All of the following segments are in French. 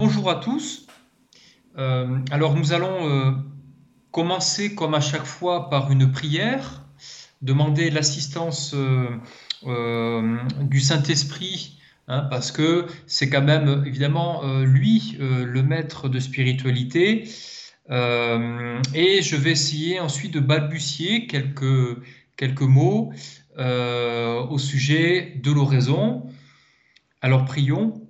Bonjour à tous. Euh, alors nous allons euh, commencer comme à chaque fois par une prière, demander l'assistance euh, du Saint-Esprit, hein, parce que c'est quand même évidemment lui le maître de spiritualité. et je vais essayer ensuite de balbutier quelques, quelques mots au sujet de l'oraison. Alors prions.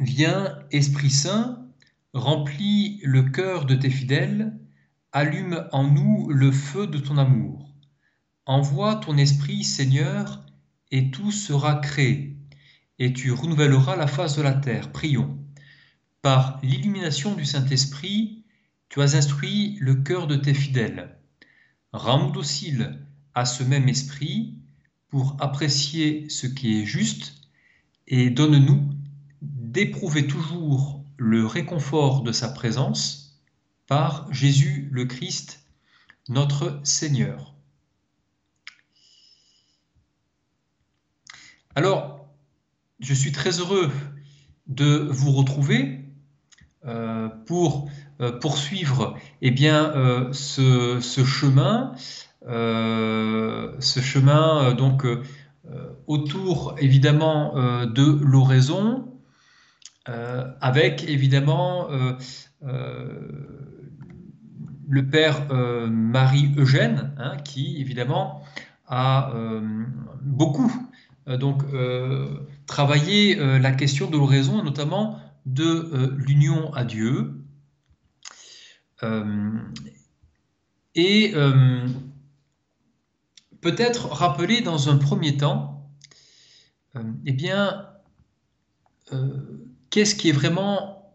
Viens, Esprit Saint, remplis le cœur de tes fidèles, allume en nous le feu de ton amour. Envoie ton Esprit, Seigneur, et tout sera créé, et tu renouvelleras la face de la terre. Prions. Par l'illumination du Saint-Esprit, tu as instruit le cœur de tes fidèles. Rends-nous dociles à ce même esprit pour apprécier ce qui est juste et donne-nous d'éprouver toujours le réconfort de sa présence par Jésus le Christ, notre Seigneur. Alors, je suis très heureux de vous retrouver euh, pour euh, poursuivre eh bien, euh, ce, chemin, ce chemin donc autour évidemment de l'oraison, avec évidemment euh, euh, le père Marie-Eugène, hein, qui évidemment a beaucoup donc travaillé la question de l'oraison, notamment de l'union à Dieu. et peut-être rappeler dans un premier temps, eh bien, qu'est-ce qui est vraiment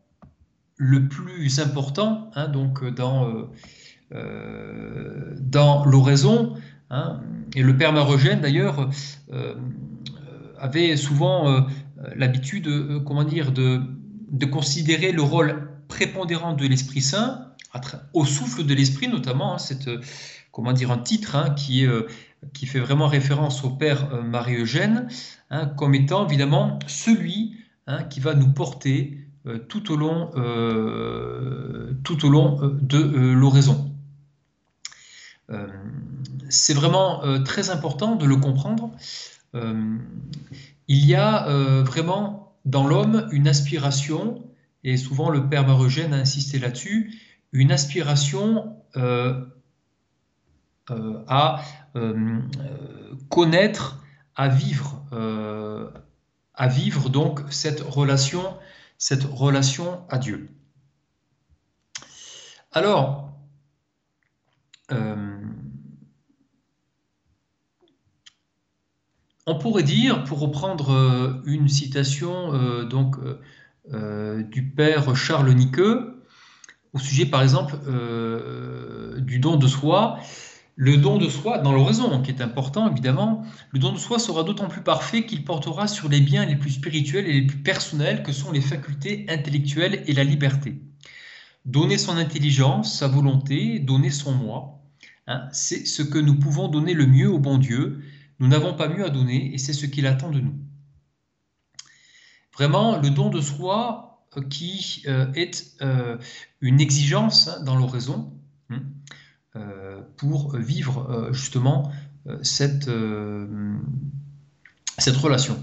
le plus important hein, donc dans, euh, euh, dans l'oraison hein, Et le père Marogène, d'ailleurs, euh, avait souvent l'habitude comment dire, de, de considérer le rôle prépondérant de l'Esprit Saint, au souffle de l'Esprit notamment, hein, comment dire, un titre qui, qui fait vraiment référence au Père Marie-Eugène, comme étant évidemment celui Hein, qui va nous porter euh, tout au long, euh, tout au long euh, de l'oraison. C'est vraiment très important de le comprendre. il y a vraiment dans l'homme une aspiration, et souvent le père Marogène a insisté là-dessus, une aspiration à connaître, à vivre à vivre donc cette relation, cette relation à Dieu. Alors, euh, on pourrait dire, pour reprendre euh, une citation euh, donc, du père Charles Niqueux, au sujet par exemple du don de soi, le don de soi, dans l'oraison, qui est important évidemment, le don de soi sera d'autant plus parfait qu'il portera sur les biens les plus spirituels et les plus personnels que sont les facultés intellectuelles et la liberté. Donner son intelligence, sa volonté, donner son moi, hein, c'est ce que nous pouvons donner le mieux au bon Dieu. Nous n'avons pas mieux à donner et c'est ce qu'il attend de nous. Vraiment, le don de soi euh, qui euh, est euh, une exigence hein, dans l'oraison. Euh, pour vivre euh, justement euh, cette, cette relation.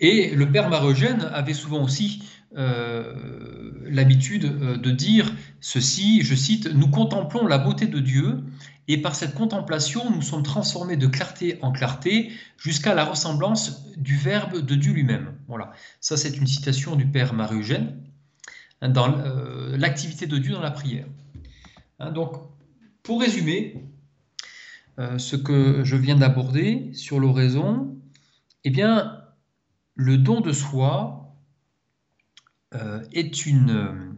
et le père Marogène avait souvent aussi l'habitude de dire ceci, je cite, Nous contemplons la beauté de Dieu et par cette contemplation, nous sommes transformés de clarté en clarté jusqu'à la ressemblance du Verbe de Dieu lui-même. Voilà, ça c'est une citation du Père Marie-Eugène dans l'activité de Dieu dans la prière. Hein, donc, pour résumer, euh, ce que je viens d'aborder sur l'oraison, eh bien, le don de soi euh, est, euh,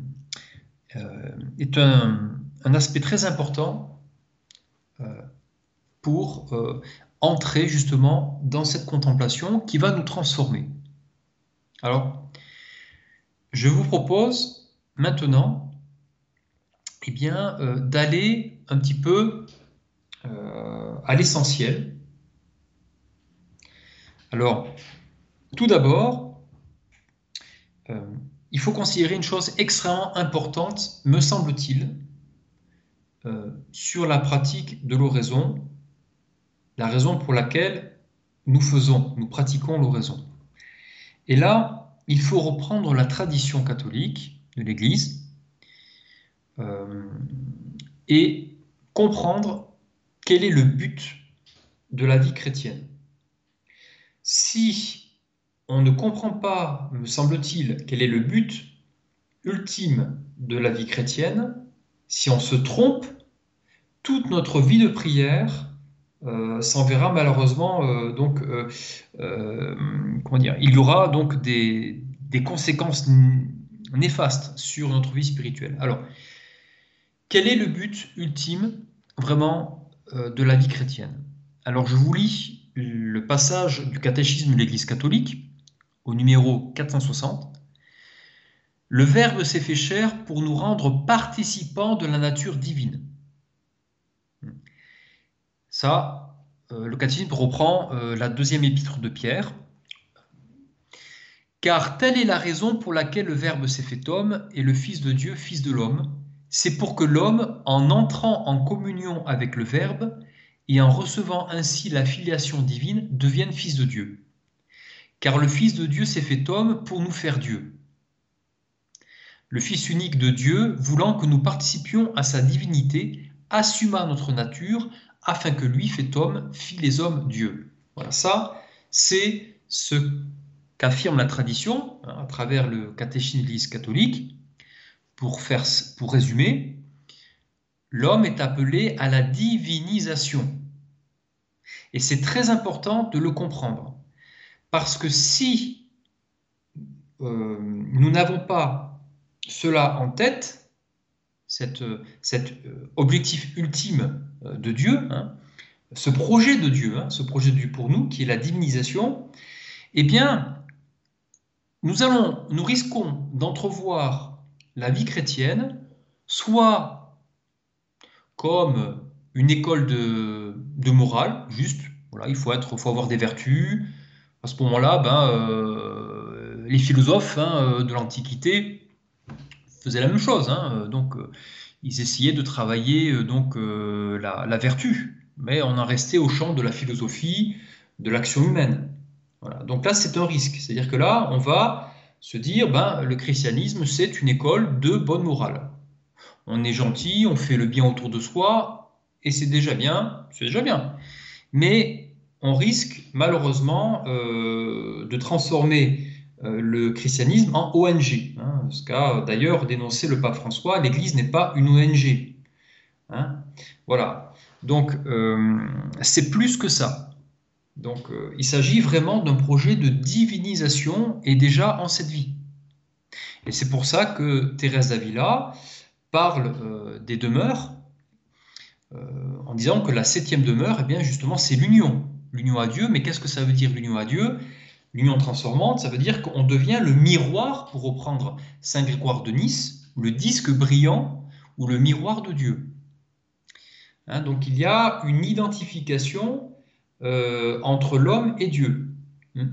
est un, aspect très important pour entrer justement dans cette contemplation qui va nous transformer. Alors, je vous propose maintenant eh bien, euh, d'aller un petit peu euh, à l'essentiel. Alors, tout d'abord, euh, il faut considérer une chose extrêmement importante, me semble-t-il, sur la pratique de l'oraison, la raison pour laquelle nous faisons, nous pratiquons l'oraison. Et là, il faut reprendre la tradition catholique de l'Église et comprendre quel est le but de la vie chrétienne. Si on ne comprend pas, me semble-t-il, quel est le but ultime de la vie chrétienne, si on se trompe, toute notre vie de prière euh, s'enverra malheureusement euh, donc euh, comment dire il y aura donc des, des, conséquences néfastes sur notre vie spirituelle. Alors, quel est le but ultime vraiment de la vie chrétienne? Alors, je vous lis le passage du catéchisme de l'Église catholique au numéro 460. Le Verbe s'est fait chair pour nous rendre participants de la nature divine. Ça, euh, le catéchisme reprend euh, la deuxième épître de Pierre. Car telle est la raison pour laquelle le Verbe s'est fait homme et le Fils de Dieu, Fils de l'homme. C'est pour que l'homme, en entrant en communion avec le Verbe et en recevant ainsi la filiation divine, devienne Fils de Dieu car le Fils de Dieu s'est fait homme pour nous faire Dieu. Le Fils unique de Dieu, voulant que nous participions à sa divinité, assuma notre nature afin que lui, fait homme, fit les hommes Dieu. Voilà, ça, c'est ce qu'affirme la tradition hein, à travers le catéchisme catholique. Pour, faire, pour résumer, l'homme est appelé à la divinisation. Et c'est très important de le comprendre. Parce que si euh, nous n'avons pas cela en tête, cet euh, objectif ultime euh, de Dieu, hein, ce projet de Dieu, hein, ce projet de Dieu pour nous, qui est la divinisation, eh bien, nous, allons, nous risquons d'entrevoir la vie chrétienne soit comme une école de, morale, juste, voilà, il faut, être, faut avoir des vertus, à ce moment-là, ben, euh, les philosophes hein, euh, de l'Antiquité faisaient la même chose. Hein. donc, euh, ils essayaient de travailler donc la, vertu, mais on en restait au champ de la philosophie, de l'action humaine. Voilà. Donc là, c'est un risque. C'est-à-dire que là, on va se dire, ben, le christianisme, c'est une école de bonne morale. On est gentil, on fait le bien autour de soi, et c'est déjà bien, c'est déjà bien. Mais on risque malheureusement euh, de transformer euh, le christianisme en ONG. Hein, ce qu'a d'ailleurs dénoncé le pape François, l'Église n'est pas une ONG. Hein. voilà. Donc euh, c'est plus que ça. Donc il s'agit vraiment d'un projet de divinisation et déjà en cette vie. Et c'est pour ça que Thérèse d'Avila parle des demeures en disant que la septième demeure, eh bien justement, c'est l'union l'union à Dieu. Mais qu'est-ce que ça veut dire l'union à Dieu? L'union transformante, ça veut dire qu'on devient le miroir, pour reprendre Saint Grégoire de Nice, le disque brillant ou le miroir de Dieu. Hein, donc il y a une identification euh, entre l'homme et Dieu. Hein.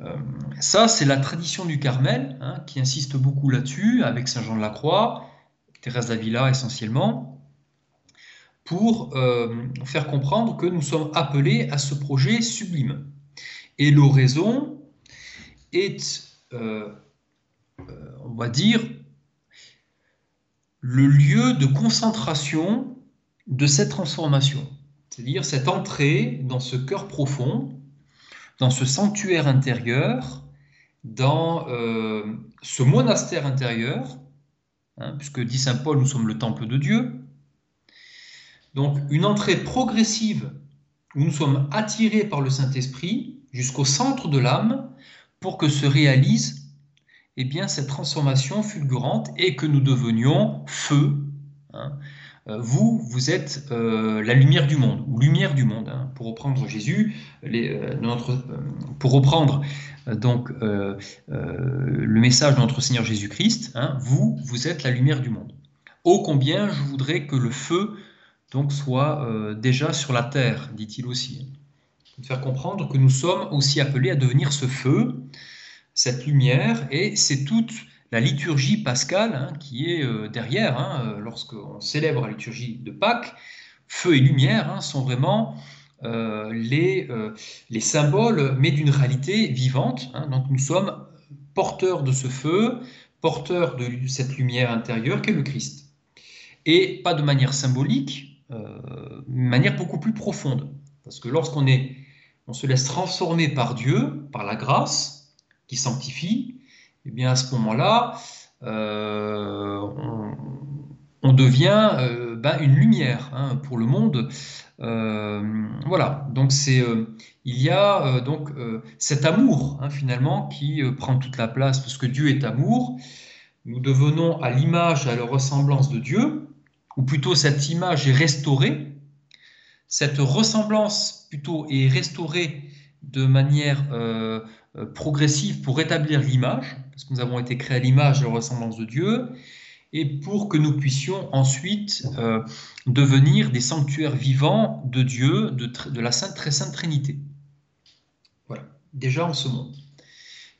Euh, ça, c'est la tradition du Carmel, hein, qui insiste beaucoup là-dessus, avec Saint Jean de la Croix, Thérèse d'Avila essentiellement pour euh, faire comprendre que nous sommes appelés à ce projet sublime. Et l'oraison est, euh, euh, on va dire, le lieu de concentration de cette transformation, c'est-à-dire cette entrée dans ce cœur profond, dans ce sanctuaire intérieur, dans ce monastère intérieur, hein, puisque dit Saint Paul, nous sommes le temple de Dieu, donc une entrée progressive où nous sommes attirés par le Saint-Esprit jusqu'au centre de l'âme pour que se réalise eh bien, cette transformation fulgurante et que nous devenions feu. Hein. Euh, vous, vous êtes euh, la lumière du monde, ou lumière du monde, hein. pour reprendre Jésus, euh, pour reprendre donc le message de notre Seigneur Jésus-Christ, hein, vous, vous êtes la lumière du monde. Ô combien je voudrais que le feu donc soit déjà sur la terre, dit-il aussi. De faire comprendre que nous sommes aussi appelés à devenir ce feu cette lumière, et c'est toute la liturgie pascale hein, qui est euh, derrière. Hein, lorsqu'on célèbre la liturgie de Pâques, feu et lumière hein, sont vraiment les, les, symboles, mais d'une réalité vivante. donc nous sommes porteurs de ce feu, porteurs de cette lumière intérieure qu'est le Christ. Et pas de manière symbolique, de manière beaucoup plus profonde. Parce que lorsqu'on est, on se laisse transformer par Dieu, par la grâce qui sanctifie, eh bien à ce moment-là, euh, on, devient euh, ben, une lumière hein, pour le monde. Euh, voilà, donc il y a donc cet amour hein, finalement qui prend toute la place parce que Dieu est amour. Nous devenons à l'image, à la ressemblance de Dieu, ou plutôt cette image est restaurée cette ressemblance plutôt est restaurée de manière progressive pour rétablir l'image, parce que nous avons été créés à l'image et à la ressemblance de Dieu, et pour que nous puissions ensuite euh, devenir des sanctuaires vivants de Dieu, de, de, la Sainte Très Sainte Trinité. Voilà, déjà en ce monde.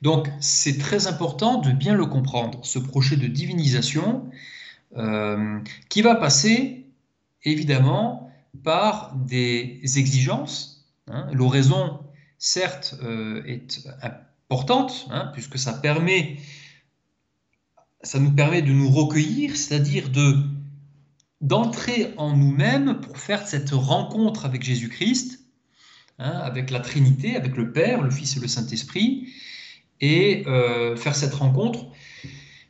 Donc c'est très important de bien le comprendre, ce projet de divinisation qui va passer évidemment par des exigences. Hein. L'oraison, certes, euh, est importante, hein, puisque ça nous permet de nous recueillir, c'est-à-dire de d'entrer en nous-mêmes pour faire cette rencontre avec Jésus-Christ, hein, avec la Trinité, avec le Père, le Fils et le Saint-Esprit, et euh, faire cette rencontre,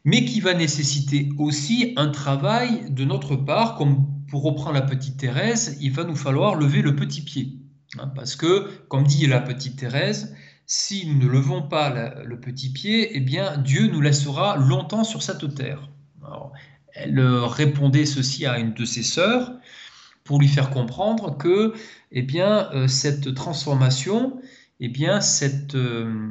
mais qui va nécessiter aussi un travail de notre part, comme pour reprendre la petite Thérèse, il va nous falloir lever le petit pied. Hein, parce que, comme dit la petite Thérèse, si nous ne levons pas le petit pied, eh bien Dieu nous laissera longtemps sur cette terre. elle répondait ceci à une de ses sœurs pour lui faire comprendre que eh bien, euh, cette transformation, eh bien, cette, euh,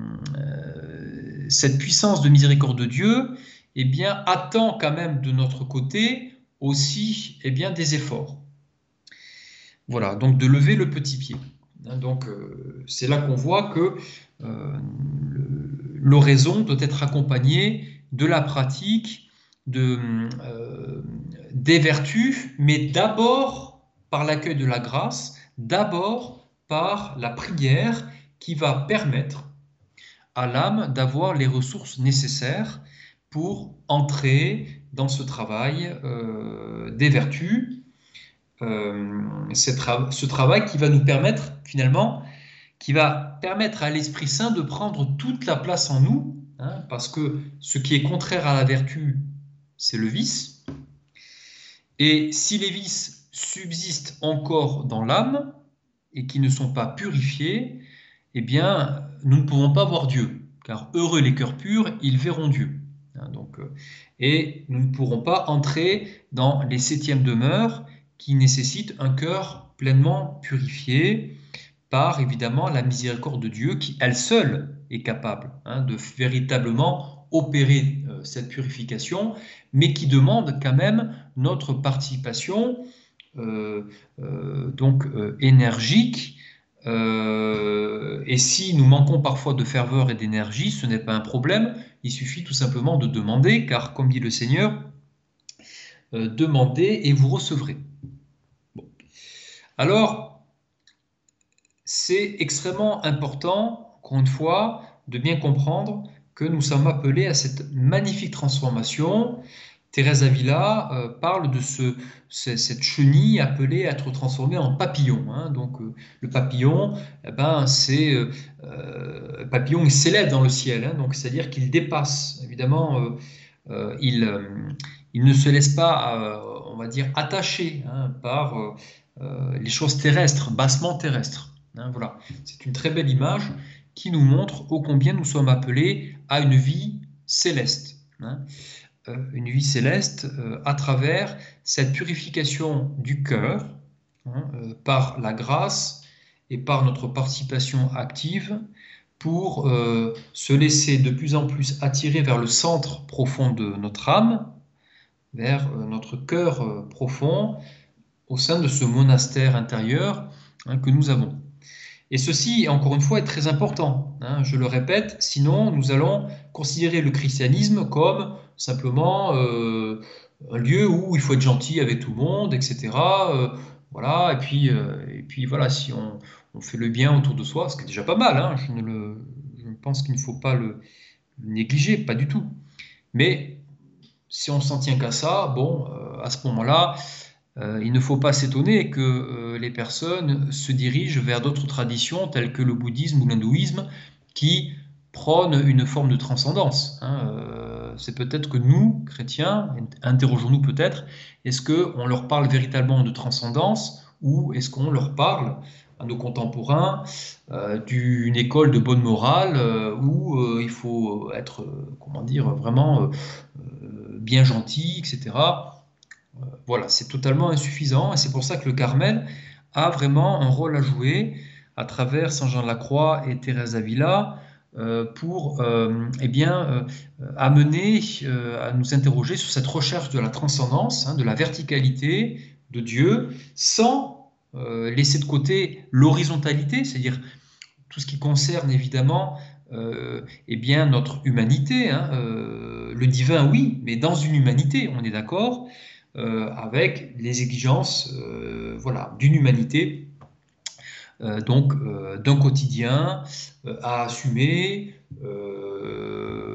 cette puissance de miséricorde de Dieu eh bien, attend quand même de notre côté aussi eh bien, des efforts. Voilà, donc de lever le petit pied. Hein, donc euh, c'est là qu'on voit que euh, l'oraison doit être accompagnée de la pratique, euh, des vertus, mais d'abord par l'accueil de la grâce, d'abord par la prière qui va permettre à l'âme d'avoir les ressources nécessaires pour entrer dans ce travail des vertus, euh, ce travail qui va nous permettre finalement, qui va permettre à l'Esprit Saint de prendre toute la place en nous, hein, parce que ce qui est contraire à la vertu, c'est le vice. Et si les vices subsistent encore dans l'âme et qui ne sont pas purifiés, eh bien, nous ne pouvons pas voir Dieu, car heureux les cœurs purs, ils verront Dieu. Hein, donc, euh, et nous ne pourrons pas entrer dans les septièmes demeures qui nécessitent un cœur pleinement purifié par évidemment la miséricorde de Dieu qui elle seule est capable hein, de véritablement opérer euh, cette purification, mais qui demande quand même notre participation euh, donc énergique euh, et si nous manquons parfois de ferveur et d'énergie, ce n'est pas un problème, il suffit tout simplement de demander, car comme dit le Seigneur, euh, demandez et vous recevrez. Alors, c'est extrêmement important, encore une fois, de bien comprendre que nous sommes appelés à cette magnifique transformation Thérèse Avila euh, parle de ce, cette chenille appelée à être transformée en papillon. Hein. Donc euh, le papillon, eh ben, c'est euh, papillon, il s'élève dans le ciel. Hein. c'est-à-dire qu'il dépasse. Évidemment, il, ne se laisse pas, on va dire, attacher hein, par les choses terrestres, bassement terrestres. voilà, c'est une très belle image qui nous montre ô combien nous sommes appelés à une vie céleste. Euh, une vie céleste euh, à travers cette purification du cœur hein, euh, par la grâce et par notre participation active pour se laisser de plus en plus attirer vers le centre profond de notre âme, vers notre cœur profond au sein de ce monastère intérieur hein, que nous avons. Et ceci, encore une fois, est très important. Hein, je le répète, sinon nous allons considérer le christianisme comme simplement euh, un lieu où il faut être gentil avec tout le monde, etc. Euh, voilà, et puis, euh, et puis voilà, si on, fait le bien autour de soi, ce qui est déjà pas mal, hein, je, ne le, je pense qu'il ne faut pas le négliger, pas du tout. Mais si on s'en tient qu'à ça, bon, à ce moment-là, il ne faut pas s'étonner que les personnes se dirigent vers d'autres traditions telles que le bouddhisme ou l'hindouisme qui prônent une forme de transcendance. Hein, c'est peut-être que nous, chrétiens, interrogeons-nous peut-être, est-ce qu'on leur parle véritablement de transcendance ou est-ce qu'on leur parle à nos contemporains euh, d'une école de bonne morale euh, où euh, il faut être, comment dire, vraiment bien gentil, etc. voilà, c'est totalement insuffisant et c'est pour ça que le Carmel a vraiment un rôle à jouer à travers Saint Jean de la Croix et Thérèse Avila euh, pour euh, eh bien, euh, amener à nous interroger sur cette recherche de la transcendance, hein, de la verticalité de Dieu, sans laisser de côté l'horizontalité, c'est-à-dire tout ce qui concerne évidemment eh bien, notre humanité. Hein, le divin, oui, mais dans une humanité, on est d'accord, avec les exigences voilà, d'une humanité euh, donc euh, d'un quotidien euh, à assumer,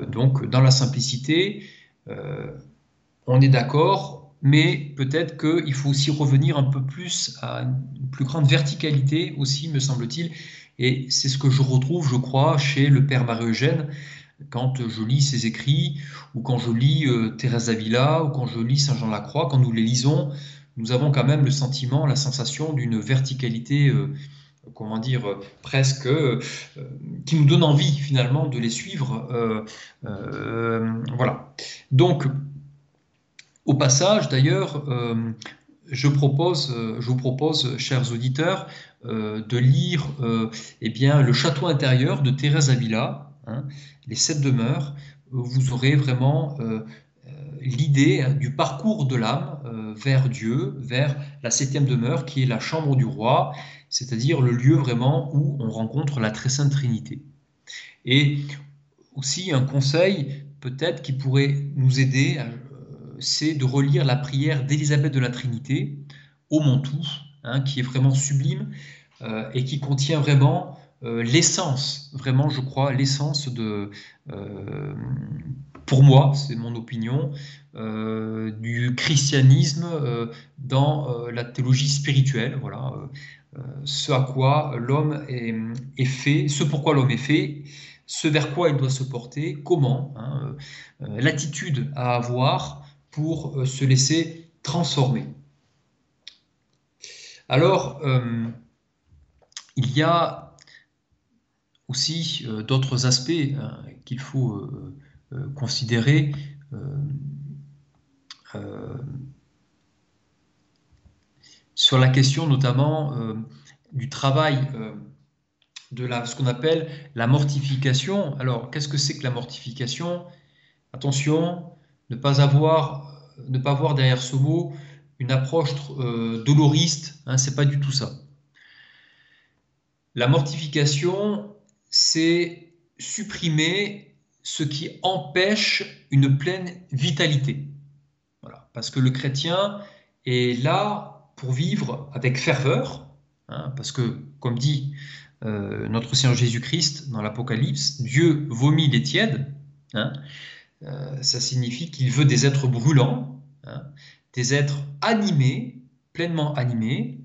donc dans la simplicité, on est d'accord, mais peut-être qu'il faut aussi revenir un peu plus à une plus grande verticalité aussi, me semble-t-il, et c'est ce que je retrouve, je crois, chez le père Marie-Eugène, quand je lis ses écrits, ou quand je lis Thérèse Avila, ou quand je lis Saint Jean Lacroix, quand nous les lisons, nous avons quand même le sentiment, la sensation d'une verticalité comment dire, presque, euh, qui nous donne envie finalement de les suivre. Euh, euh, voilà. Donc, au passage, d'ailleurs, je, je vous propose, chers auditeurs, de lire eh bien, Le château intérieur de Thérèse Avila, hein, Les sept demeures. Vous aurez vraiment l'idée hein, du parcours de l'âme vers Dieu, vers la septième demeure qui est la chambre du roi c'est-à-dire le lieu vraiment où on rencontre la très sainte Trinité. Et aussi un conseil peut-être qui pourrait nous aider, euh, c'est de relire la prière d'Élisabeth de la Trinité au Montou, hein, qui est vraiment sublime euh, et qui contient vraiment euh, l'essence, vraiment je crois, l'essence de, pour moi, c'est mon opinion, du christianisme dans la théologie spirituelle. Voilà ce à quoi l'homme est, fait, ce pourquoi l'homme est fait, ce vers quoi il doit se porter, comment, hein, euh, l'attitude à avoir pour euh, se laisser transformer. Alors, euh, il y a aussi d'autres aspects hein, qu'il faut considérer sur la question notamment euh, du travail euh, de la, ce qu'on appelle la mortification. Alors, qu'est-ce que c'est que la mortification? Attention, ne pas avoir, ne pas voir derrière ce mot une approche euh, doloriste. Hein, c'est pas du tout ça. La mortification, c'est supprimer ce qui empêche une pleine vitalité. Voilà. Parce que le chrétien est là pour vivre avec ferveur, hein, parce que, comme dit euh, notre Seigneur Jésus-Christ dans l'Apocalypse, Dieu vomit les tièdes. Hein, euh, ça signifie qu'il veut des êtres brûlants, hein, des êtres animés, pleinement animés.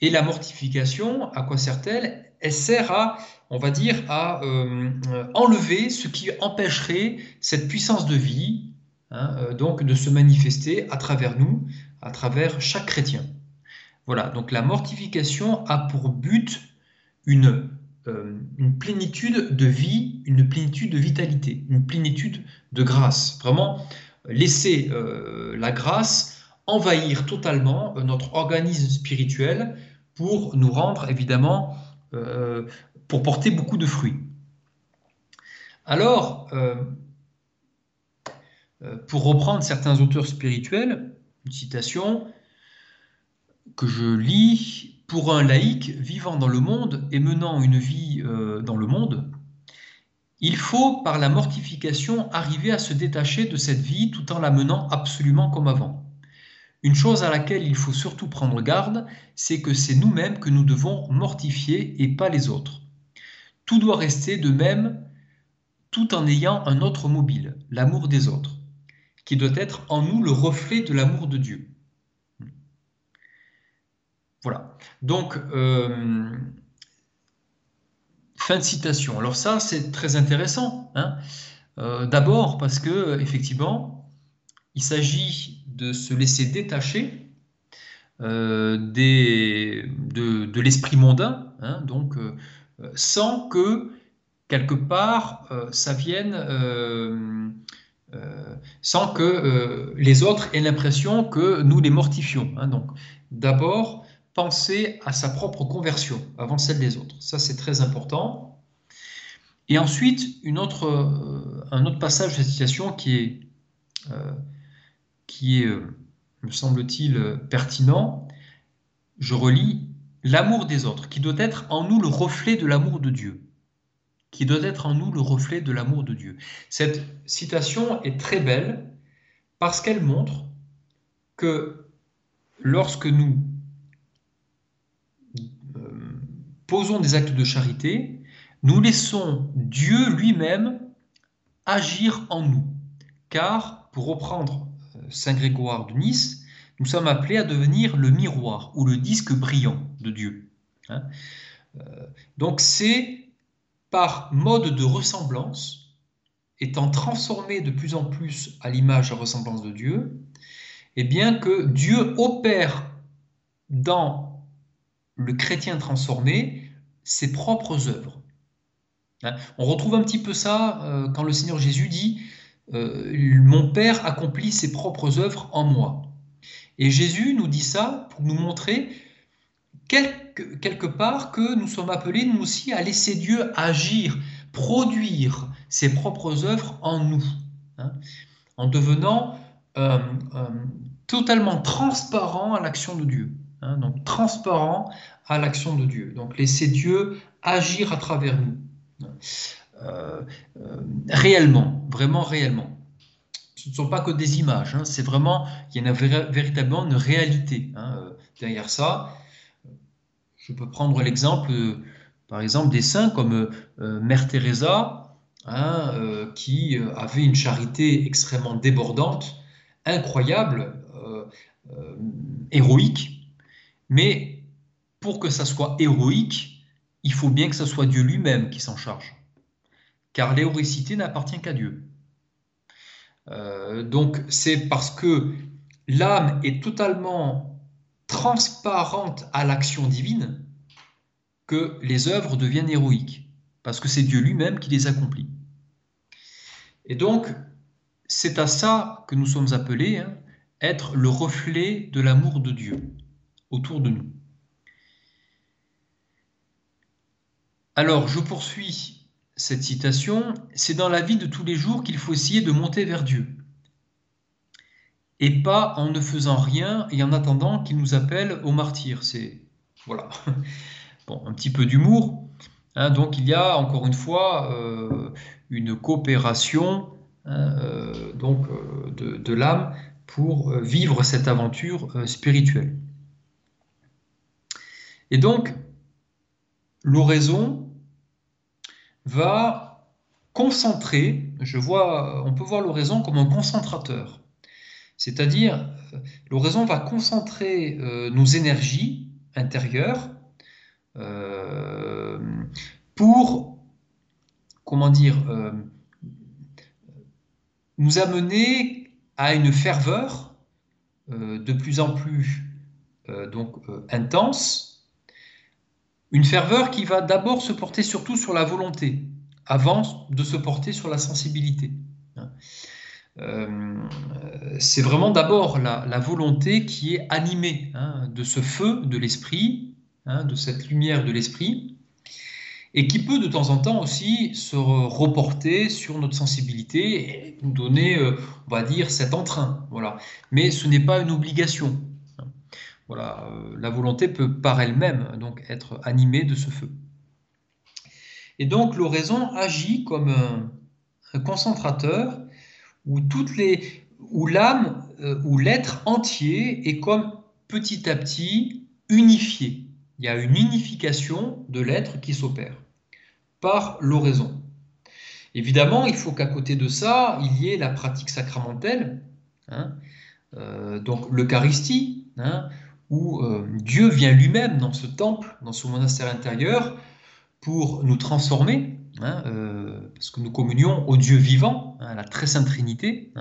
Et la mortification, à quoi sert-elle? Elle sert à, on va dire, à euh, enlever ce qui empêcherait cette puissance de vie, donc de se manifester à travers nous, à travers chaque chrétien. Voilà, donc la mortification a pour but une, euh, plénitude de vie, une plénitude de vitalité, une plénitude de grâce. Vraiment, laisser euh, la grâce envahir totalement euh, notre organisme spirituel pour nous rendre, évidemment, pour porter beaucoup de fruits. Alors, pour reprendre certains auteurs spirituels, une citation, que je lis pour un laïc vivant dans le monde et menant une vie euh, dans le monde, il faut, par la mortification, arriver à se détacher de cette vie tout en la menant absolument comme avant. Une chose à laquelle il faut surtout prendre garde, c'est que c'est nous-mêmes que nous devons mortifier et pas les autres. Tout doit rester de même tout en ayant un autre mobile, l'amour des autres, qui doit être en nous le reflet de l'amour de Dieu. Voilà. Donc, euh, fin de citation. Alors ça, c'est très intéressant. Hein. Euh, d'abord parce que, effectivement, il s'agit de se laisser détacher euh, des, de, l'esprit mondain, hein, donc sans que quelque part ça vienne sans que les autres aient l'impression que nous les mortifions. Hein. donc, d'abord, penser à sa propre conversion avant celle des autres. Ça, c'est très important. Et ensuite, une autre, euh, un autre passage de la citation qui est, euh, qui est euh, me semble-t-il, pertinent. Je relis L'amour des autres, qui doit être en nous le reflet de l'amour de Dieu. Qui doit être en nous le reflet de l'amour de Dieu. Cette citation est très belle parce qu'elle montre que lorsque nous posons des actes de charité, nous laissons Dieu lui-même agir en nous. Car, pour reprendre euh, Saint Grégoire de Nice, nous sommes appelés à devenir le miroir ou le disque brillant de Dieu. Hein. Euh, donc c'est par mode de ressemblance, étant transformé de plus en plus à l'image et ressemblance de Dieu, et eh bien que Dieu opère dans le chrétien transformé ses propres œuvres. Hein, on retrouve un petit peu ça euh, quand le Seigneur Jésus dit euh, Mon Père accomplit ses propres œuvres en moi. Et Jésus nous dit ça pour nous montrer quelque, quelque part que nous sommes appelés nous aussi à laisser Dieu agir, produire ses propres œuvres en nous, hein, en devenant euh, totalement transparent à l'action de Dieu. Hein, donc transparent à l'action de Dieu. Donc laisser Dieu agir à travers nous. Euh, euh, réellement, vraiment réellement. Ce ne sont pas que des images, hein, c'est vraiment, il y a véritablement une réalité hein, euh, derrière ça. Je peux prendre l'exemple, par exemple, des saints comme Mère Teresa, qui avait une charité extrêmement débordante, incroyable, héroïque, mais pour que ça soit héroïque, il faut bien que ce soit Dieu lui-même qui s'en charge. Car l'héroïcité n'appartient qu'à Dieu. Euh, donc c'est parce que l'âme est totalement transparente à l'action divine que les œuvres deviennent héroïques, parce que c'est Dieu lui-même qui les accomplit. Et donc, c'est à ça que nous sommes appelés, hein, être le reflet de l'amour de Dieu autour de nous. Alors, je poursuis cette citation. C'est dans la vie de tous les jours qu'il faut essayer de monter vers Dieu. Et pas en ne faisant rien et en attendant qu'il nous appelle au martyr. C'est. Voilà. Bon, un petit peu d'humour. Hein. donc, il y a encore une fois euh, une coopération hein, euh, donc, euh, de, de l'âme pour vivre cette aventure spirituelle. Et donc, l'oraison va concentrer, je vois, on peut voir l'oraison comme un concentrateur. C'est-à-dire, l'oraison va concentrer euh, nos énergies intérieures euh, pour, comment dire, euh, nous amener à une ferveur de plus en plus donc, intense une ferveur qui va d'abord se porter surtout sur la volonté, avant de se porter sur la sensibilité. Euh, c'est vraiment d'abord la, volonté qui est animée hein, de ce feu de l'esprit, hein, de cette lumière de l'esprit, et qui peut de temps en temps aussi se reporter sur notre sensibilité et nous donner, euh, on va dire, cet entrain. Voilà. Mais ce n'est pas une obligation. voilà, la volonté peut par elle-même donc être animée de ce feu. Et donc l'oraison agit comme un, concentrateur où les, où l'âme, où l'être entier est comme petit à petit unifié. Il y a une unification de l'être qui s'opère par l'oraison. Évidemment, il faut qu'à côté de ça, il y ait la pratique sacramentelle, hein, euh, donc l'Eucharistie, hein, où euh, Dieu vient lui-même dans ce temple, dans ce monastère intérieur, pour nous transformer, hein, euh, parce que nous communions au Dieu vivant, à la très sainte Trinité,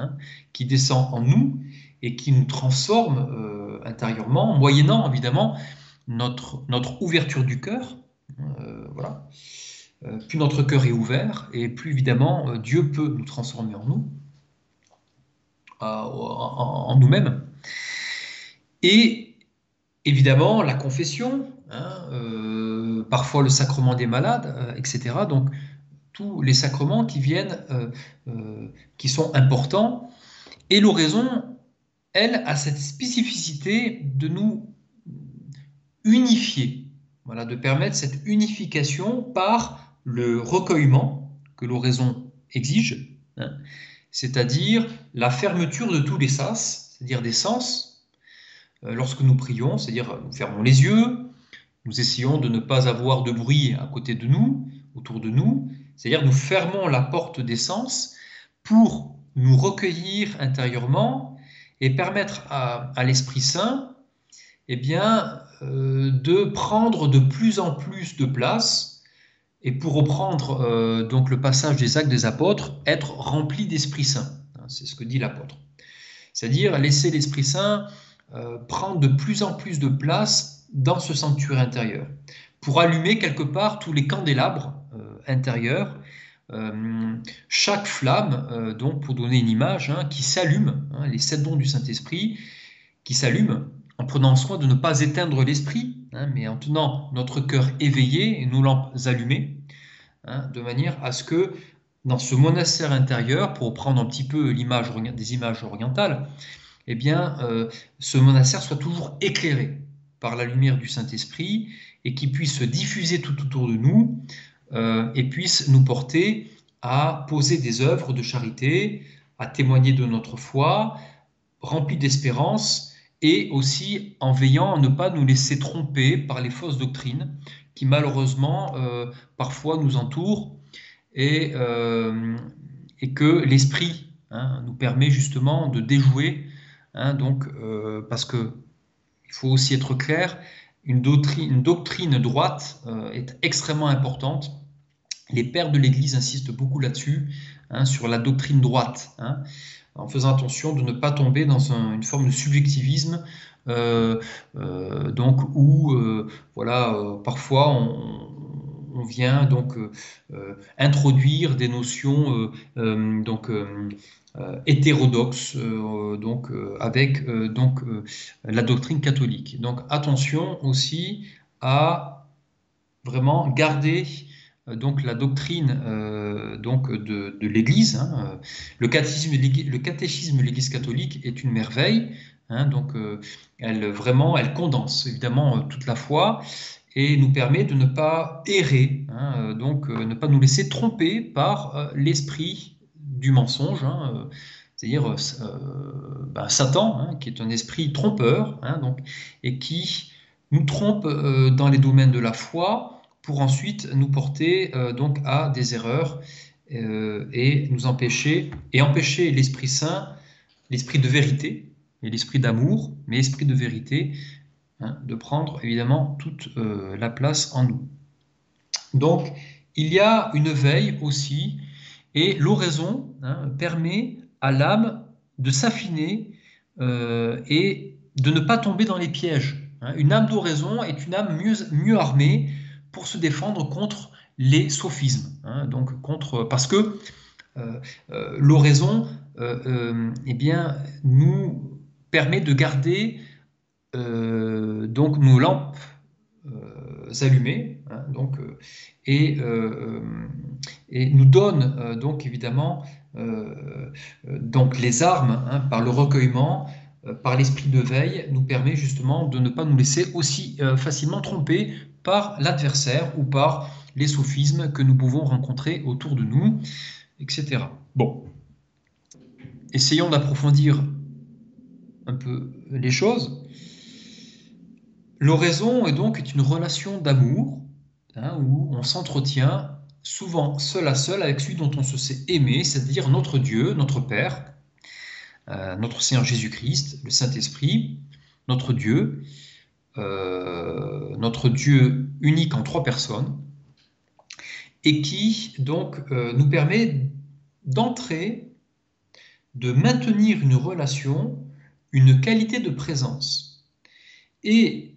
qui descend en nous et qui nous transforme intérieurement, moyennant évidemment notre, notre ouverture du cœur. voilà. Euh, plus notre cœur est ouvert et plus évidemment euh, Dieu peut nous transformer en nous, euh, en, nous-mêmes. Et évidemment la confession, hein, parfois le sacrement des malades, etc. Donc tous les sacrements qui viennent, qui sont importants. Et l'oraison, elle, a cette spécificité de nous unifier, voilà, de permettre cette unification par le recueillement que l'oraison exige, hein, c'est-à-dire la fermeture de tous les sas, c'est-à-dire des sens, euh, lorsque nous prions, c'est-à-dire nous fermons les yeux, nous essayons de ne pas avoir de bruit à côté de nous, autour de nous, c'est-à-dire nous fermons la porte des sens pour nous recueillir intérieurement et permettre à, l'Esprit Saint eh bien, euh, de prendre de plus en plus de place et pour reprendre euh, donc le passage des actes des apôtres, être rempli d'Esprit Saint. Hein, c'est ce que dit l'apôtre. C'est-à-dire laisser l'Esprit Saint euh, prendre de plus en plus de place dans ce sanctuaire intérieur, pour allumer quelque part tous les candélabres euh, intérieurs, chaque flamme, donc pour donner une image, hein, qui s'allume, hein, les sept dons du Saint-Esprit, qui s'allument en prenant soin de ne pas éteindre l'esprit, hein, mais en tenant notre cœur éveillé et nos lampes allumées, de manière à ce que dans ce monastère intérieur, pour prendre un petit peu l'image des images orientales, eh bien, euh, ce monastère soit toujours éclairé par la lumière du Saint-Esprit et qui puisse se diffuser tout autour de nous euh, et puisse nous porter à poser des œuvres de charité, à témoigner de notre foi, remplie d'espérance et aussi en veillant à ne pas nous laisser tromper par les fausses doctrines qui malheureusement euh, parfois nous entourent et, euh, que l'esprit hein, nous permet justement de déjouer. Hein, donc, parce que il faut aussi être clair, une doctrine, droite est extrêmement importante. Les pères de l'Église insistent beaucoup là-dessus, hein, sur la doctrine droite en faisant attention de ne pas tomber dans une forme de subjectivisme, euh, euh, donc où euh, voilà, parfois on, vient donc introduire des notions donc hétérodoxes, donc avec donc la doctrine catholique. Donc attention aussi à vraiment garder euh, donc la doctrine euh, donc de, l'Église. Hein, euh, le catéchisme, le catéchisme de l'Église catholique est une merveille. Hein, donc elle vraiment, elle condense évidemment toute la foi et nous permet de ne pas errer, hein, donc ne pas nous laisser tromper par l'esprit du mensonge. c'est-à-dire ben, Satan, qui est un esprit trompeur, donc, et qui nous trompe dans les domaines de la foi, pour ensuite nous porter euh, donc à des erreurs euh, et nous empêcher et empêcher l'Esprit Saint, l'esprit de vérité et l'esprit d'amour, mais esprit de vérité, hein, de prendre évidemment toute euh, la place en nous. Donc il y a une veille aussi et l'oraison hein, permet à l'âme de s'affiner et de ne pas tomber dans les pièges. Hein. Une âme d'oraison est une âme mieux, armée pour se défendre contre les sophismes. Hein, donc parce que euh, euh, l'oraison euh, eh bien, nous permet de garder donc nos lampes allumées hein, donc, et, et, nous donne donc évidemment donc les armes hein, par le recueillement par l'esprit de veille, nous permet justement de ne pas nous laisser aussi facilement tromper par l'adversaire ou par les sophismes que nous pouvons rencontrer autour de nous, etc. Bon, essayons d'approfondir un peu les choses. L'oraison est donc une relation d'amour hein, où on s'entretient souvent seul à seul avec celui dont on se sait aimer, c'est-à-dire notre Dieu, notre Père, euh, notre Seigneur Jésus-Christ, le Saint-Esprit, notre Dieu, euh, notre Dieu unique en trois personnes, et qui donc euh, nous permet d'entrer, de maintenir une relation, une qualité de présence. Et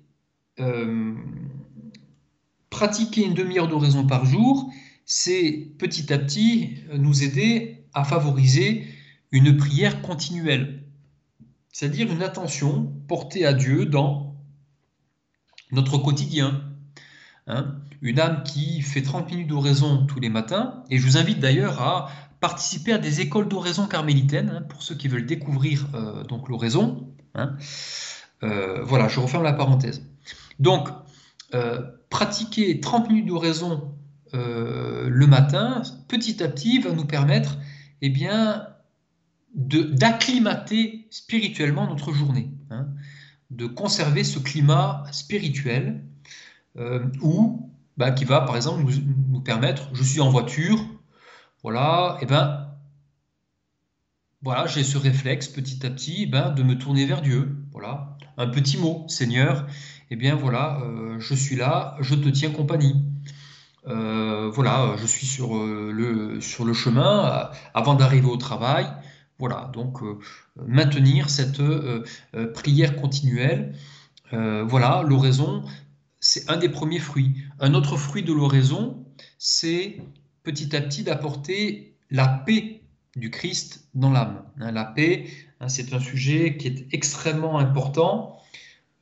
pratiquer une demi-heure d'oraison par jour, c'est petit à petit nous aider à favoriser une prière continuelle, c'est-à-dire une attention portée à Dieu dans notre quotidien. Hein? une âme qui fait 30 minutes d'oraison tous les matins, et je vous invite d'ailleurs à participer à des écoles d'oraison carmélitaine, hein, pour ceux qui veulent découvrir euh, l'oraison. Hein? Euh, voilà, je referme la parenthèse. Donc, euh, pratiquer 30 minutes d'oraison le matin, petit à petit, va nous permettre eh bien, d'acclimater spirituellement notre journée, de conserver ce climat spirituel euh, ou bah, qui va par exemple nous, permettre, je suis en voiture, voilà, et ben voilà, j'ai ce réflexe petit à petit eh ben, de me tourner vers Dieu. Voilà, un petit mot, Seigneur, eh bien voilà, euh, je suis là, je te tiens compagnie. Euh, voilà, je suis sur, le, sur le chemin avant d'arriver au travail. Voilà, donc maintenir cette prière continuelle. voilà, l'oraison, c'est un des premiers fruits. Un autre fruit de l'oraison, c'est petit à petit d'apporter la paix du Christ dans l'âme. Hein, la paix, hein, c'est un sujet qui est extrêmement important.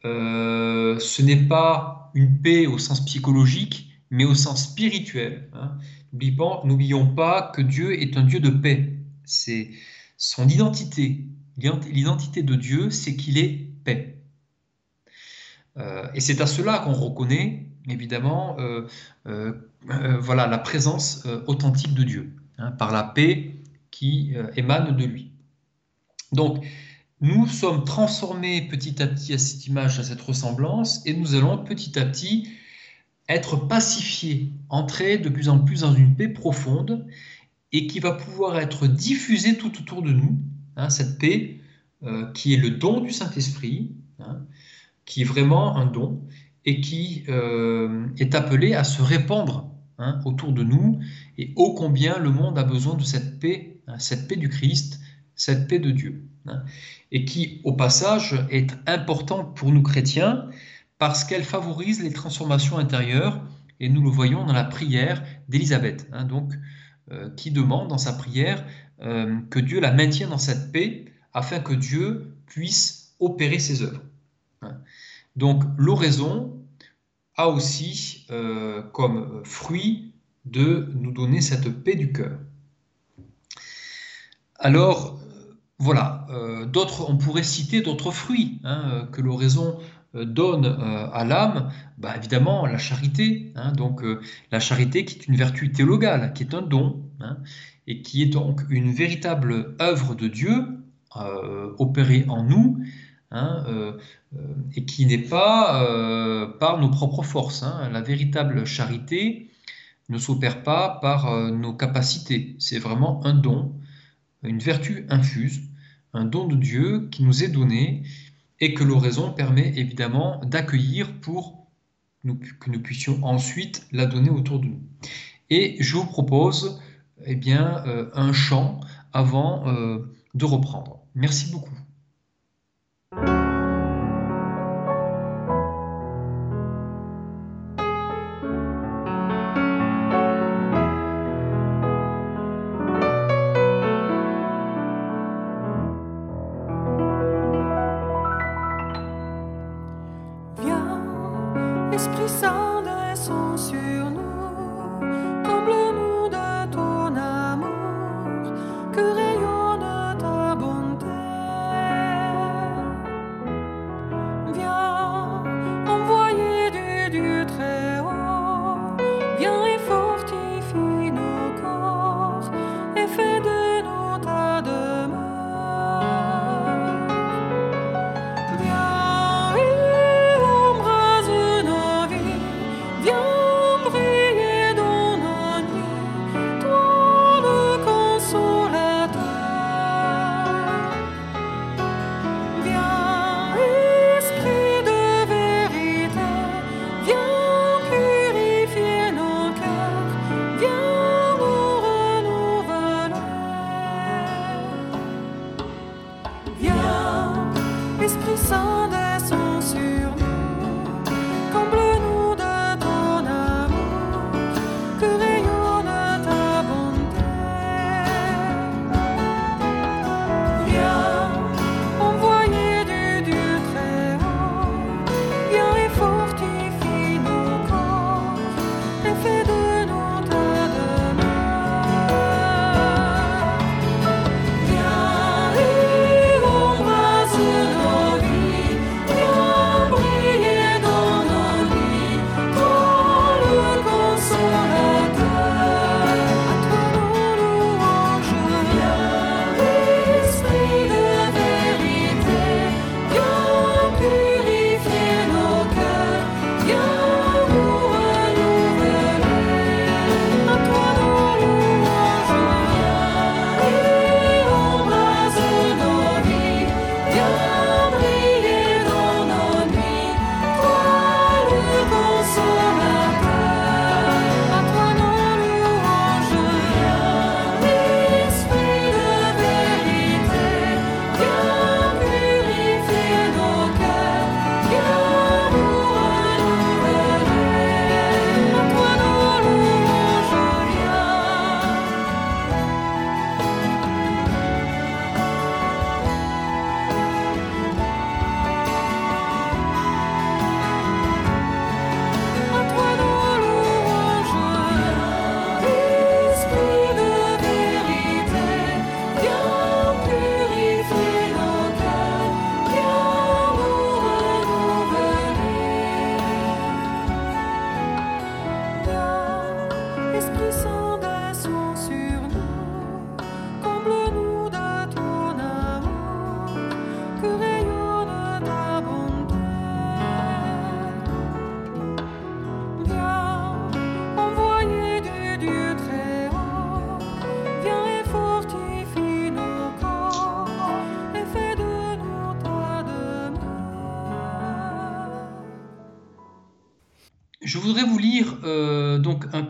Euh, ce n'est pas une paix au sens psychologique, mais au sens spirituel. Hein. N'oublions pas que Dieu est un Dieu de paix. C'est son identité. L'identité de Dieu, c'est qu'il est paix. Euh, et c'est à cela qu'on reconnaît évidemment euh, voilà, la présence authentique de Dieu, hein, par la paix qui émane de lui. Donc, nous sommes transformés petit à petit à cette image, à cette ressemblance, et nous allons petit à petit être pacifiés, entrer de plus en plus dans une paix profonde, et qui va pouvoir être diffusée tout autour de nous, hein, cette paix qui est le don du Saint-Esprit, hein, qui est vraiment un don et qui euh, est appelé à se répandre hein, autour de nous. Et ô combien le monde a besoin de cette paix, cette paix du Christ, cette paix de Dieu. Hein, et qui, au passage, est importante pour nous chrétiens parce qu'elle favorise les transformations intérieures. Et nous le voyons dans la prière d'Élisabeth, donc, euh, qui demande dans sa prière euh, que Dieu la maintienne dans cette paix afin que Dieu puisse opérer ses œuvres. Donc l'oraison a aussi euh, comme fruit de nous donner cette paix du cœur. Alors voilà, euh, on pourrait citer d'autres fruits hein, que l'oraison euh, donne à l'âme, bah, évidemment la charité, hein, donc la charité qui est une vertu théologale, qui est un don, hein, et qui est donc une véritable œuvre de Dieu opérée en nous, euh, euh, et qui n'est pas euh, par nos propres forces. La véritable charité ne s'opère pas par nos capacités. C'est vraiment un don, une vertu infuse, un don de Dieu qui nous est donné et que l'oraison permet évidemment d'accueillir pour que nous puissions ensuite la donner autour de nous. Et je vous propose eh bien, un chant avant de reprendre. Merci beaucoup. Je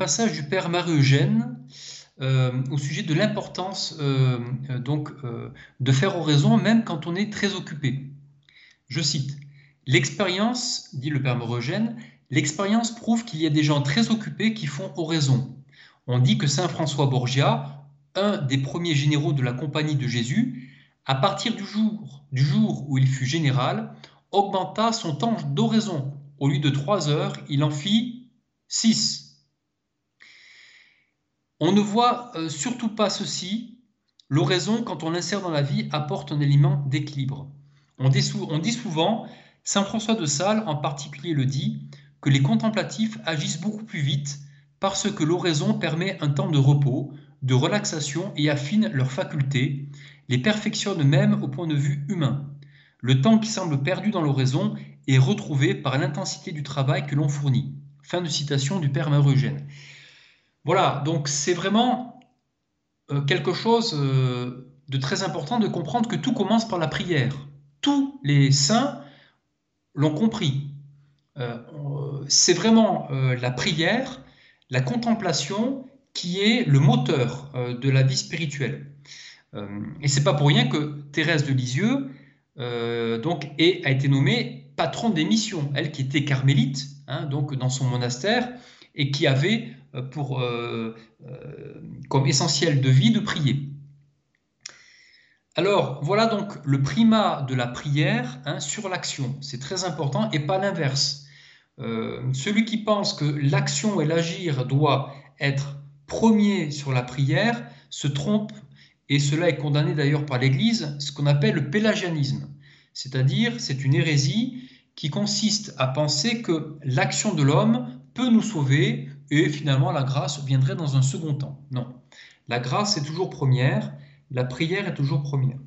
passage du Père Marie-Eugène euh, au sujet de l'importance euh, donc de faire oraison même quand on est très occupé. Je cite L'expérience, dit le Père Marie-Eugène, l'expérience prouve qu'il y a des gens très occupés qui font oraison. On dit que Saint François Borgia, un des premiers généraux de la Compagnie de Jésus, à partir du jour, du jour où il fut général, augmenta son temps d'oraison au lieu de trois heures, il en fit six. On ne voit euh, surtout pas ceci. L'oraison, quand on l'insère dans la vie, apporte un élément d'équilibre. On, dit souvent, Saint François de Sales en particulier le dit, que les contemplatifs agissent beaucoup plus vite parce que l'oraison permet un temps de repos, de relaxation et affine leurs facultés, les perfectionne même au point de vue humain. Le temps qui semble perdu dans l'oraison est retrouvé par l'intensité du travail que l'on fournit. Fin de citation du Père Marie-Eugène. Voilà, donc c'est vraiment euh, quelque chose euh, de très important de comprendre que tout commence par la prière. Tous les saints l'ont compris. Euh, c'est vraiment la prière, la contemplation qui est le moteur de la vie spirituelle. et c'est pas pour rien que Thérèse de Lisieux donc, a été nommée patronne des missions, elle qui était carmélite, hein, donc dans son monastère, et qui avait pour, euh, euh, comme essentiel de vie de prier. Alors voilà donc le primat de la prière hein, sur l'action, c'est très important, et pas l'inverse. celui qui pense que l'action et l'agir doit être premier sur la prière se trompe, et cela est condamné d'ailleurs par l'Église, ce qu'on appelle le pélagianisme. C'est-à-dire, c'est une hérésie qui consiste à penser que l'action de l'homme peut nous sauver et finalement la grâce viendrait dans un second temps. Non, la grâce est toujours première, la prière est toujours première.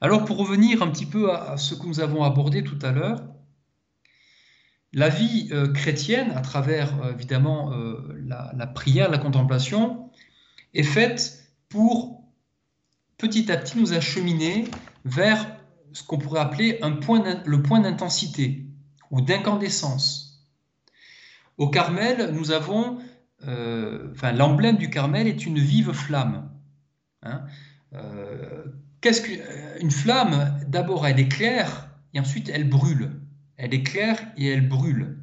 Alors pour revenir un petit peu à, ce que nous avons abordé tout à l'heure, la vie euh, chrétienne, à travers euh, évidemment euh, la, prière, la contemplation, est faite pour petit à petit nous acheminer vers ce qu'on pourrait appeler le point d'intensité ou d'incandescence. Au Carmel, nous avons, euh, enfin, l'emblème du Carmel est une vive flamme. Hein. Euh, qu'est-ce que, une flamme, d'abord, elle éclaire et ensuite elle brûle. Elle éclaire et elle brûle.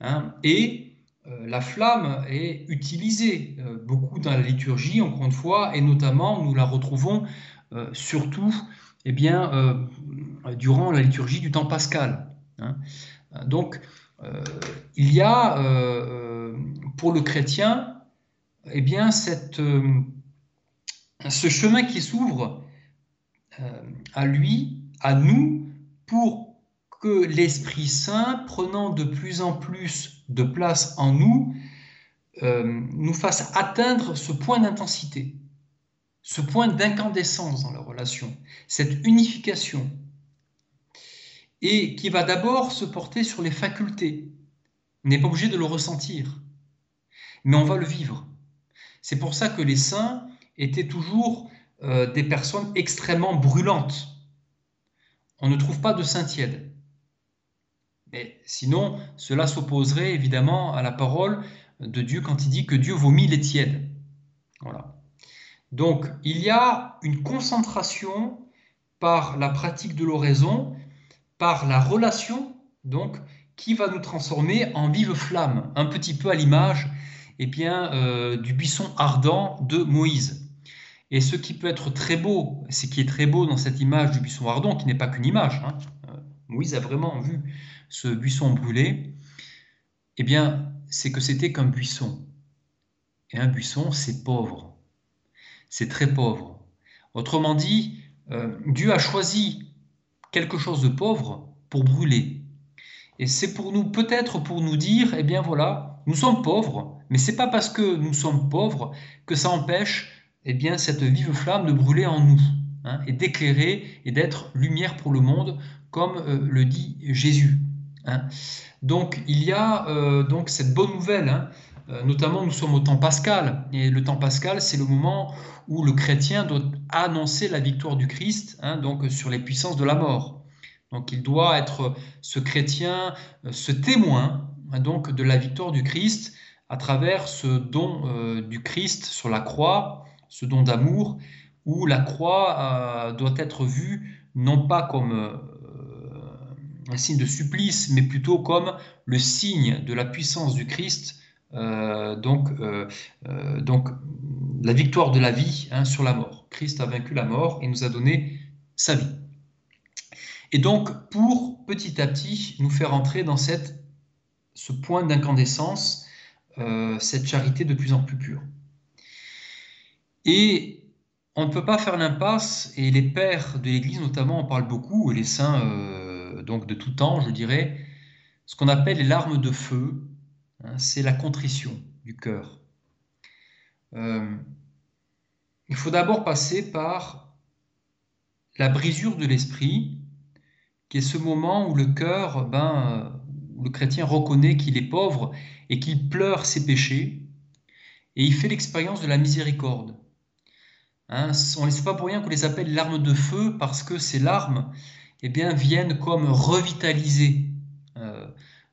Hein. et euh, la flamme est utilisée euh, beaucoup dans la liturgie, encore une fois, et notamment nous la retrouvons euh, surtout eh bien, durant la liturgie du temps pascal. Hein. Donc, il y a pour le chrétien eh bien, ce chemin qui s'ouvre à lui, à nous, pour que l'Esprit Saint, prenant de plus en plus de place en nous, euh, nous fasse atteindre ce point d'intensité, ce point d'incandescence dans la relation, cette unification, et qui va d'abord se porter sur les facultés. On n'est pas obligé de le ressentir, mais on va le vivre. C'est pour ça que les saints étaient toujours euh, des personnes extrêmement brûlantes. On ne trouve pas de saint tiède. Mais sinon, cela s'opposerait évidemment à la parole de Dieu quand il dit que Dieu vomit les tièdes. Voilà. Donc, il y a une concentration par la pratique de l'oraison, par la relation, donc, qui va nous transformer en vive flamme, un petit peu à l'image eh bien, euh, du buisson ardent de Moïse. Et ce qui peut être très beau, ce qui est très beau dans cette image du buisson ardent, qui n'est pas qu'une image, hein, euh, Moïse a vraiment vu ce buisson brûlé, eh bien, c'est que c'était qu'un buisson. Et un buisson, c'est pauvre. C'est très pauvre. Autrement dit, euh, Dieu a choisi quelque chose de pauvre pour brûler. Et c'est pour nous, peut-être pour nous dire, eh bien voilà, nous sommes pauvres, mais c'est pas parce que nous sommes pauvres que ça empêche, eh bien, cette vive flamme de brûler en nous, hein, et d'éclairer et d'être lumière pour le monde, comme euh, le dit Jésus. Hein. Donc il y a euh, donc cette bonne nouvelle, hein. Euh, notamment nous sommes au temps pascal, et le temps pascal c'est le moment où le chrétien doit annoncer la victoire du Christ hein, donc sur les puissances de la mort. Donc il doit être ce chrétien, euh, ce témoin donc de la victoire du Christ à travers ce don du Christ sur la croix, ce don d'amour, où la croix doit être vue non pas comme un signe de supplice, mais plutôt comme le signe de la puissance du Christ, euh, donc, euh, euh, donc la victoire de la vie hein, sur la mort. Christ a vaincu la mort et nous a donné sa vie. Et donc, pour petit à petit nous faire entrer dans cette, ce point d'incandescence, cette charité de plus en plus pure. Et on ne peut pas faire l'impasse, et les pères de l'Église notamment en parlent beaucoup, et les saints donc de tout temps, je dirais, ce qu'on appelle les larmes de feu, hein, c'est la contrition du cœur. Euh, il faut d'abord passer par la brisure de l'esprit, qui est ce moment où le cœur, ben, où le chrétien reconnaît qu'il est pauvre et qu'il pleure ses péchés, et il fait l'expérience de la miséricorde. Hein, on ne sait pas pour rien qu'on les appelle larmes de feu, parce que ces larmes, eh bien, viennent comme revitaliser euh,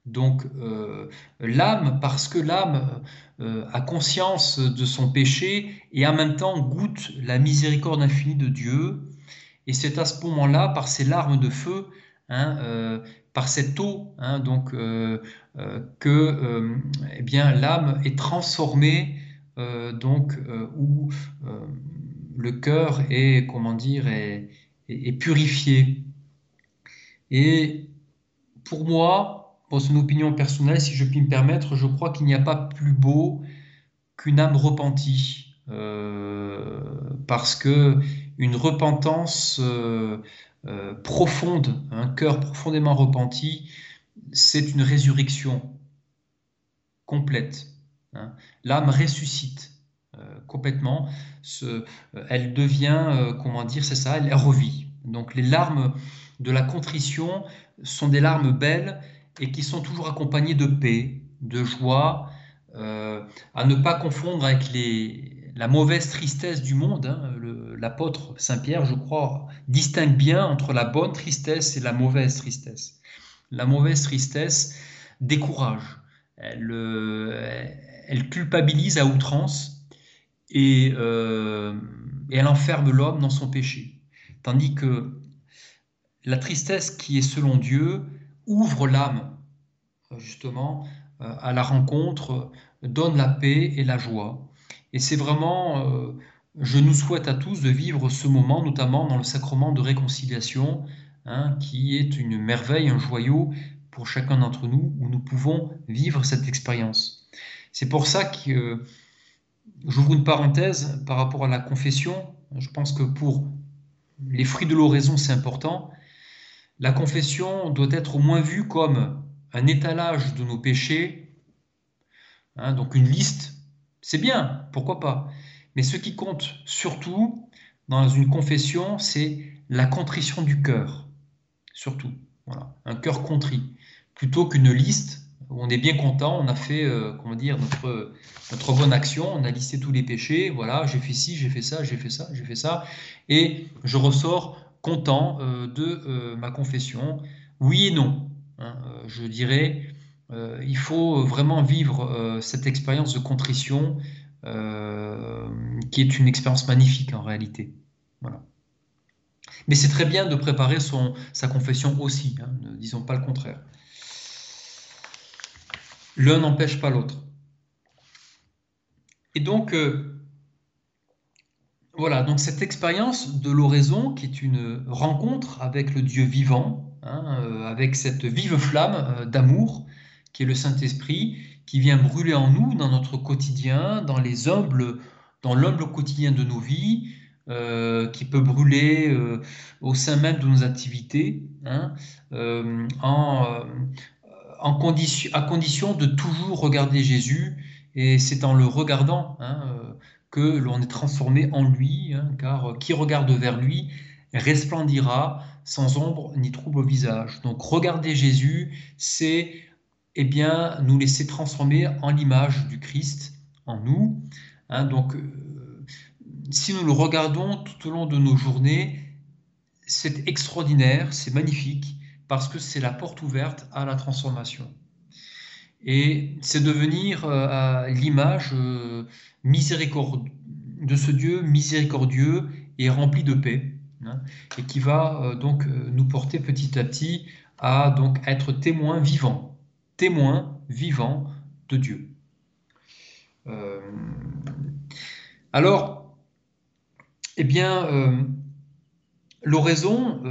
donc euh, l'âme, parce que l'âme euh, a conscience de son péché et en même temps goûte la miséricorde infinie de Dieu. Et c'est à ce moment-là, par ces larmes de feu, hein, par cette eau, hein, donc que eh bien l'âme est transformée, donc où le cœur est comment dire est purifié. Et pour moi, c'est une opinion personnelle, si je puis me permettre, je crois qu'il n'y a pas plus beau qu'une âme repentie. Euh, parce que une repentance euh, euh, profonde, un cœur profondément repenti, c'est une résurrection complète. Hein. L'âme ressuscite complètement. elle devient, comment dire, c'est ça, elle revit. Donc les larmes de la contrition sont des larmes belles et qui sont toujours accompagnées de paix, de joie, euh, à ne pas confondre avec les, la mauvaise tristesse du monde. Hein. L'apôtre Saint Pierre, je crois, distingue bien entre la bonne tristesse et la mauvaise tristesse. La mauvaise tristesse décourage, elle, euh, elle culpabilise à outrance euh, et elle enferme l'homme dans son péché. tandis que la tristesse qui est selon Dieu ouvre l'âme, justement, à la rencontre, donne la paix et la joie. Et c'est vraiment, je nous souhaite à tous de vivre ce moment, notamment dans le sacrement de réconciliation, hein, qui est une merveille, un joyau pour chacun d'entre nous, où nous pouvons vivre cette expérience. C'est pour ça que j'ouvre une parenthèse par rapport à la confession. Je pense que pour les fruits de l'oraison, c'est important. La confession doit être au moins vue comme un étalage de nos péchés, hein, donc une liste. C'est bien, pourquoi pas. Mais ce qui compte surtout dans une confession, c'est la contrition du cœur. Surtout, voilà, un cœur contrit, plutôt qu'une liste où on est bien content, on a fait, euh, comment dire, notre, notre bonne action, on a listé tous les péchés, voilà, j'ai fait ci, j'ai fait ça, j'ai fait ça, j'ai fait ça, et je ressors content euh, de euh, ma confession. Oui et non. Hein, je dirais, il faut vraiment vivre cette expérience de contrition qui est une expérience magnifique en réalité. Mais c'est très bien de préparer son, sa confession aussi, hein, ne disons pas le contraire. L'un n'empêche pas l'autre. Et donc, euh, voilà, donc cette expérience de l'oraison, qui est une rencontre avec le Dieu vivant, hein, euh, avec cette vive flamme euh, d'amour qui est le Saint-Esprit, qui vient brûler en nous, dans notre quotidien, dans les humbles, dans l'humble quotidien de nos vies, qui peut brûler au sein même de nos activités, hein, en, condition, à condition de toujours regarder Jésus, et c'est en le regardant hein, euh, que l'on est transformé en lui, hein, car qui regarde vers lui resplendira sans ombre ni trouble au visage. Donc regarder Jésus, c'est eh bien nous laisser transformer en l'image du Christ en nous. Hein. donc euh, si nous le regardons tout au long de nos journées, c'est extraordinaire, c'est magnifique parce que c'est la porte ouverte à la transformation. Et c'est devenir euh, l'image euh, de ce Dieu miséricordieux et rempli de paix, hein, et qui va euh, donc nous porter petit à petit à donc être témoin vivant, témoin vivant de Dieu. alors, eh bien, l'oraison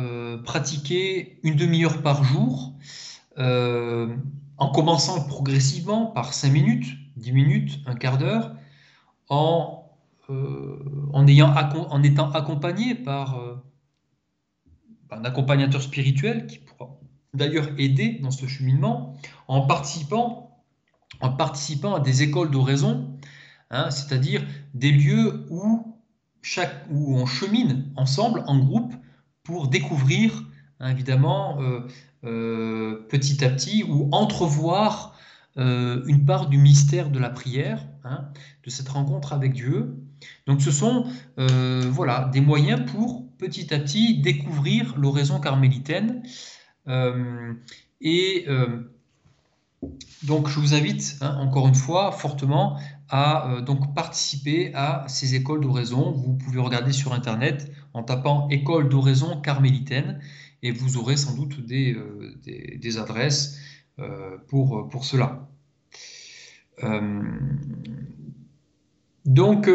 pratiquer une demi-heure par jour, en commençant progressivement par 5 minutes, 10 minutes, un quart d'heure, en, euh, étant accompagné par euh, un accompagnateur spirituel qui pourra d'ailleurs aider dans ce cheminement, en participant, à des écoles d'oraison, hein, c'est-à-dire des lieux où on chemine ensemble, en groupe, pour découvrir Hein, évidemment, euh, euh, petit à petit, ou entrevoir euh, une part du mystère de la prière, hein, de cette rencontre avec Dieu. Donc ce sont voilà, des moyens pour petit à petit découvrir l'oraison carmélitaine. et donc je vous invite hein, encore une fois fortement à donc participer à ces écoles d'oraison. Vous pouvez regarder sur internet en tapant école d'oraison carmélitaine et vous aurez sans doute des, euh, des, adresses euh, pour, pour cela. Euh, donc,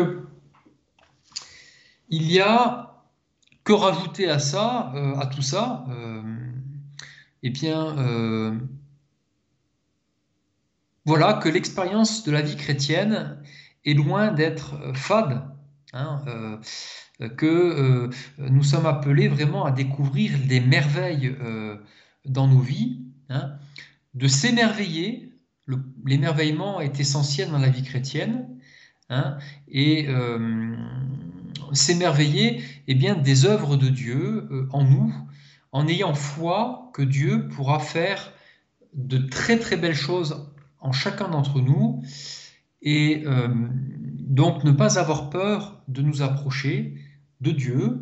il y a que rajouter à ça, à tout ça Eh bien, voilà que l'expérience de la vie chrétienne est loin d'être fade. Hein, que euh, nous sommes appelés vraiment à découvrir des merveilles euh, dans nos vies, hein, de s'émerveiller. L'émerveillement est essentiel dans la vie chrétienne. Hein, et euh, s'émerveiller eh bien, des œuvres de Dieu en nous, en ayant foi que Dieu pourra faire de très très belles choses en chacun d'entre nous, et donc ne pas avoir peur de nous approcher, de Dieu,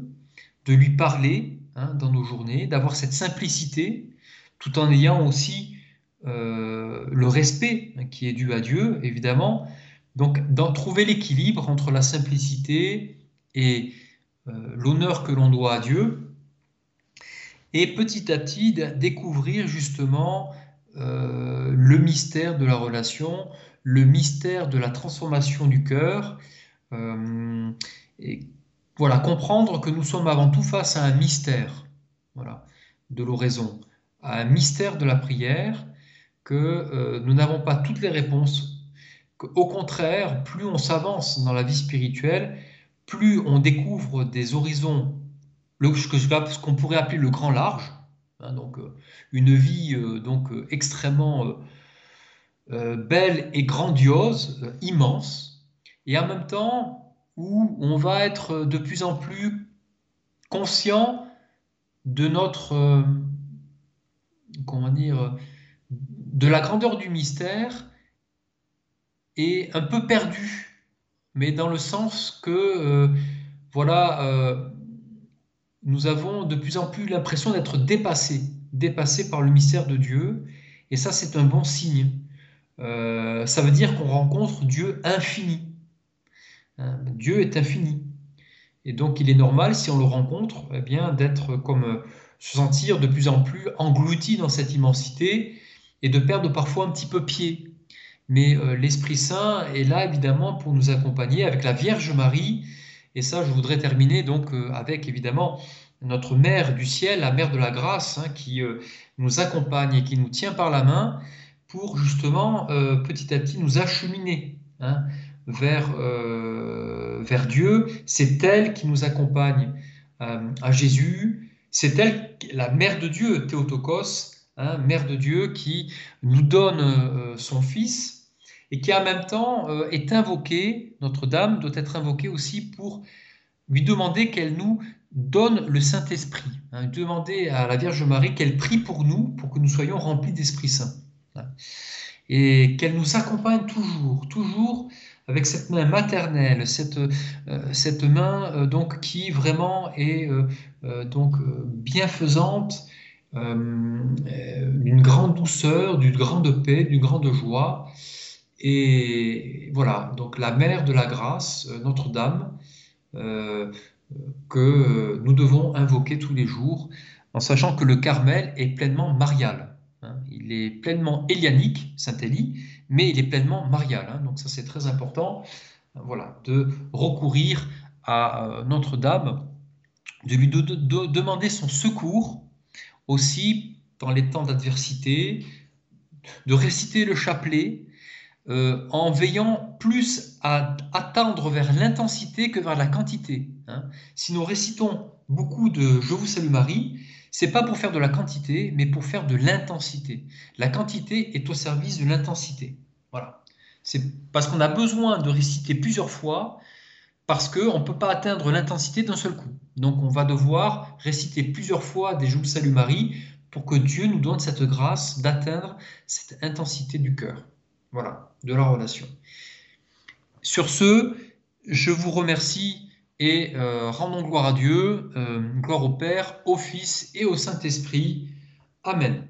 de lui parler hein, dans nos journées, d'avoir cette simplicité, tout en ayant aussi euh, le respect hein, qui est dû à Dieu, évidemment. Donc, d'en trouver l'équilibre entre la simplicité et euh, l'honneur que l'on doit à Dieu, et petit à petit découvrir justement euh, le mystère de la relation, le mystère de la transformation du cœur, voilà, comprendre que nous sommes avant tout face à un mystère. Voilà, de l'oraison, à un mystère de la prière, que euh, nous n'avons pas toutes les réponses, qu'au contraire, plus on s'avance dans la vie spirituelle, plus on découvre des horizons, ce qu'on pourrait appeler le grand large, hein, donc euh, une vie euh, donc extrêmement belle et grandiose, immense, et en même temps où on va être de plus en plus conscient de notre, euh, comment dire, de la grandeur du mystère et un peu perdu, mais dans le sens que, euh, voilà, euh, nous avons de plus en plus l'impression d'être dépassés, dépassés par le mystère de Dieu, et ça c'est un bon signe. ça veut dire qu'on rencontre Dieu infini. Hein, Dieu est infini. Et donc il est normal, si on le rencontre, eh bien d'être comme euh, se sentir de plus en plus englouti dans cette immensité et de perdre parfois un petit peu pied. Mais euh, l'Esprit Saint est là évidemment pour nous accompagner avec la Vierge Marie. Et ça, je voudrais terminer donc euh, avec évidemment notre Mère du ciel, la Mère de la grâce, hein, qui nous accompagne et qui nous tient par la main pour justement petit à petit nous acheminer. Hein, vers, euh, vers Dieu. C'est elle qui nous accompagne euh, à Jésus. C'est elle, la mère de Dieu, Théotokos, hein, mère de Dieu, qui nous donne euh, son Fils et qui en même temps est invoquée, Notre-Dame doit être invoquée aussi pour lui demander qu'elle nous donne le Saint-Esprit. Hein, demander à la Vierge Marie qu'elle prie pour nous, pour que nous soyons remplis d'Esprit Saint. Hein. Et qu'elle nous accompagne toujours, toujours avec cette main maternelle, cette, euh, cette main euh, donc qui vraiment est euh, donc bienfaisante, d'une grande douceur, d'une grande paix, d'une grande joie. Et voilà, donc la mère de la grâce, Notre-Dame, que nous devons invoquer tous les jours, en sachant que le Carmel est pleinement marial. Hein. Il est pleinement élianique, Saint-Élie, mais il est pleinement marial. Hein. donc ça c'est très important, voilà, de recourir à euh, Notre-Dame, de lui demander son secours aussi dans les temps d'adversité, de réciter le chapelet euh, en veillant plus à attendre vers l'intensité que vers la quantité. Hein. Si nous récitons beaucoup de Je vous salue Marie, c'est pas pour faire de la quantité, mais pour faire de l'intensité. La quantité est au service de l'intensité. Voilà. C'est parce qu'on a besoin de réciter plusieurs fois, parce qu'on ne peut pas atteindre l'intensité d'un seul coup. Donc on va devoir réciter plusieurs fois des jours Salut Marie pour que Dieu nous donne cette grâce d'atteindre cette intensité du cœur. Voilà, de la relation. Sur ce, je vous remercie et euh, rendons gloire à Dieu, euh, gloire au Père, au Fils et au Saint-Esprit. Amen.